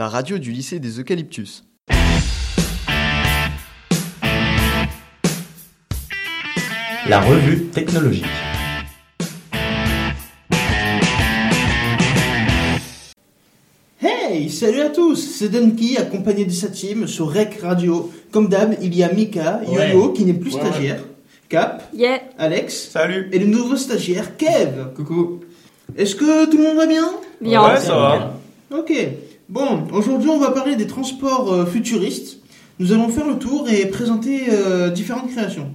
la radio du lycée des Eucalyptus. La revue technologique. Hey, salut à tous, c'est Denki accompagné de sa team sur Rec Radio. Comme d'hab, il y a Mika, Ouais. Yo-Yo qui n'est plus Ouais, stagiaire, Cap, Yeah. Alex Salut et le nouveau stagiaire Kev. Coucou Est-ce que tout le monde va bien? Bien. Ouais, ça va. Ok. Bon, aujourd'hui on va parler des transports euh, futuristes. Nous allons faire le tour et présenter euh, différentes créations.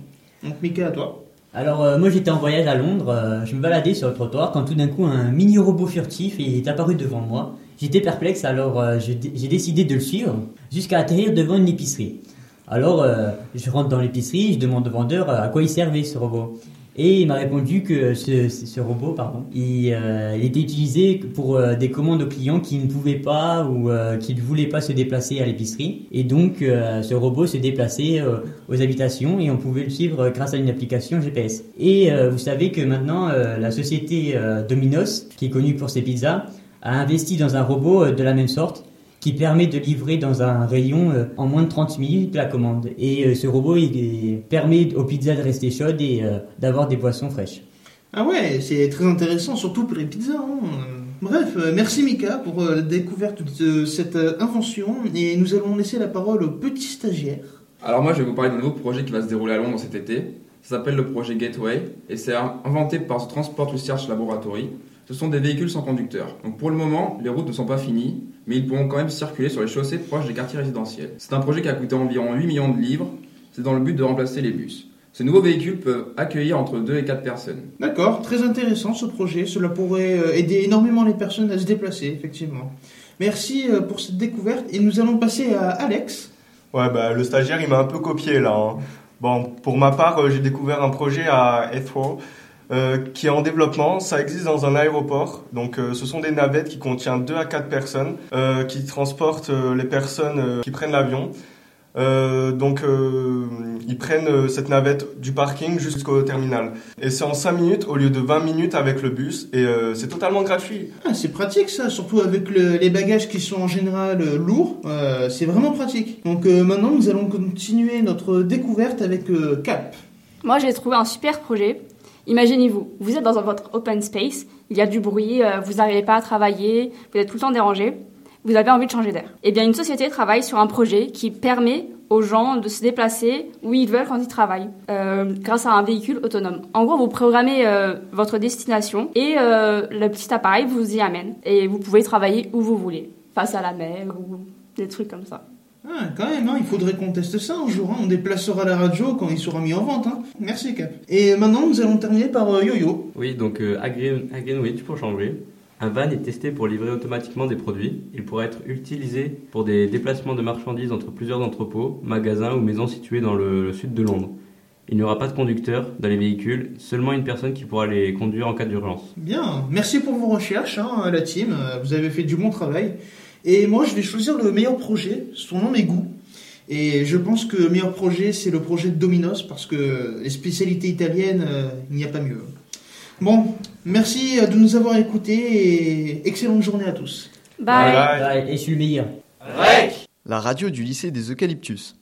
Donc Mika, à toi. Alors euh, moi j'étais en voyage à Londres, je me baladais sur le trottoir quand tout d'un coup un mini robot furtif est apparu devant moi. J'étais perplexe alors j'ai décidé de le suivre jusqu'à atterrir devant une épicerie. Alors je rentre dans l'épicerie, je demande au vendeur à quoi il servait ce robot. Et il m'a répondu que ce, robot, pardon, il, euh, il était utilisé pour euh, des commandes aux clients qui ne pouvaient pas ou euh, qui ne voulaient pas se déplacer à l'épicerie. Et donc ce robot se déplaçait aux habitations et on pouvait le suivre grâce à une application GPS. Et vous savez que maintenant la société Domino's, qui est connue pour ses pizzas, a investi dans un robot de la même sorte qui permet de livrer dans un rayon euh, en moins de 30 minutes la commande. Et euh, ce robot il, il permet aux pizzas de rester chaudes et euh, d'avoir des boissons fraîches. Ah ouais, c'est très intéressant, surtout pour les pizzas. hein. Bref, merci Mika pour la découverte de cette invention et nous allons laisser la parole au petit stagiaire. Alors moi je vais vous parler d'un nouveau projet qui va se dérouler à Londres cet été. Ça s'appelle le projet Gateway et c'est inventé par The Transport Research Laboratory. Ce sont des véhicules sans conducteur. Donc pour le moment, les routes ne sont pas finies, mais ils pourront quand même circuler sur les chaussées proches des quartiers résidentiels. C'est un projet qui a coûté environ 8 millions de livres. C'est dans le but de remplacer les bus. Ces nouveaux véhicules peuvent accueillir entre 2 et 4 personnes. D'accord, très intéressant ce projet. Cela pourrait euh, aider énormément les personnes à se déplacer, effectivement. Merci euh, pour cette découverte et nous allons passer à Alex. Ouais, bah, le stagiaire, il m'a un peu copié là. hein. Bon, pour ma part, euh, j'ai découvert un projet à Heathrow euh, qui est en développement. Ça existe dans un aéroport. Donc, euh, ce sont des navettes qui contiennent 2 à 4 personnes euh, qui transportent euh, les personnes euh, qui prennent l'avion. Euh, donc, euh, ils prennent euh, cette navette du parking jusqu'au terminal. Et c'est en 5 minutes au lieu de 20 minutes avec le bus. Et euh, c'est totalement gratuit. Ah, c'est pratique ça, surtout avec le- les bagages qui sont en général euh, lourds. Euh, c'est vraiment pratique. Donc euh, maintenant, nous allons continuer notre découverte avec euh, Cap. Moi, j'ai trouvé un super projet. Imaginez-vous, vous êtes dans votre open space, il y a du bruit, euh, vous n'arrivez pas à travailler, vous êtes tout le temps dérangé, vous avez envie de changer d'air. Eh bien, une société travaille sur un projet qui permet aux gens de se déplacer où ils veulent quand ils travaillent, euh, grâce à un véhicule autonome. En gros, vous programmez euh, votre destination et le petit appareil vous y amène. Et vous pouvez travailler où vous voulez, face à la mer ou des trucs comme ça. Ah, quand même, hein, il faudrait qu'on teste ça un jour. hein. On déplacera la radio quand il sera mis en vente. hein. Merci Cap. Et maintenant, nous allons terminer par euh, Yo-Yo. Oui, donc euh, à Green- à Greenwich, pour changer, un van est testé pour livrer automatiquement des produits. Il pourra être utilisé pour des déplacements de marchandises entre plusieurs entrepôts, magasins ou maisons situées dans le, le sud de Londres. Il n'y aura pas de conducteur dans les véhicules, seulement une personne qui pourra les conduire en cas d'urgence. Bien, merci pour vos recherches, hein, la team. Vous avez fait du bon travail. Et moi, je vais choisir le meilleur projet, son nom est goût. Et je pense que le meilleur projet, c'est le projet de Domino's, parce que les spécialités italiennes, euh, il n'y a pas mieux. Bon, merci euh, de nous avoir écoutés et excellente journée à tous. Bye et je suis le meilleur. La radio du lycée des Eucalyptus.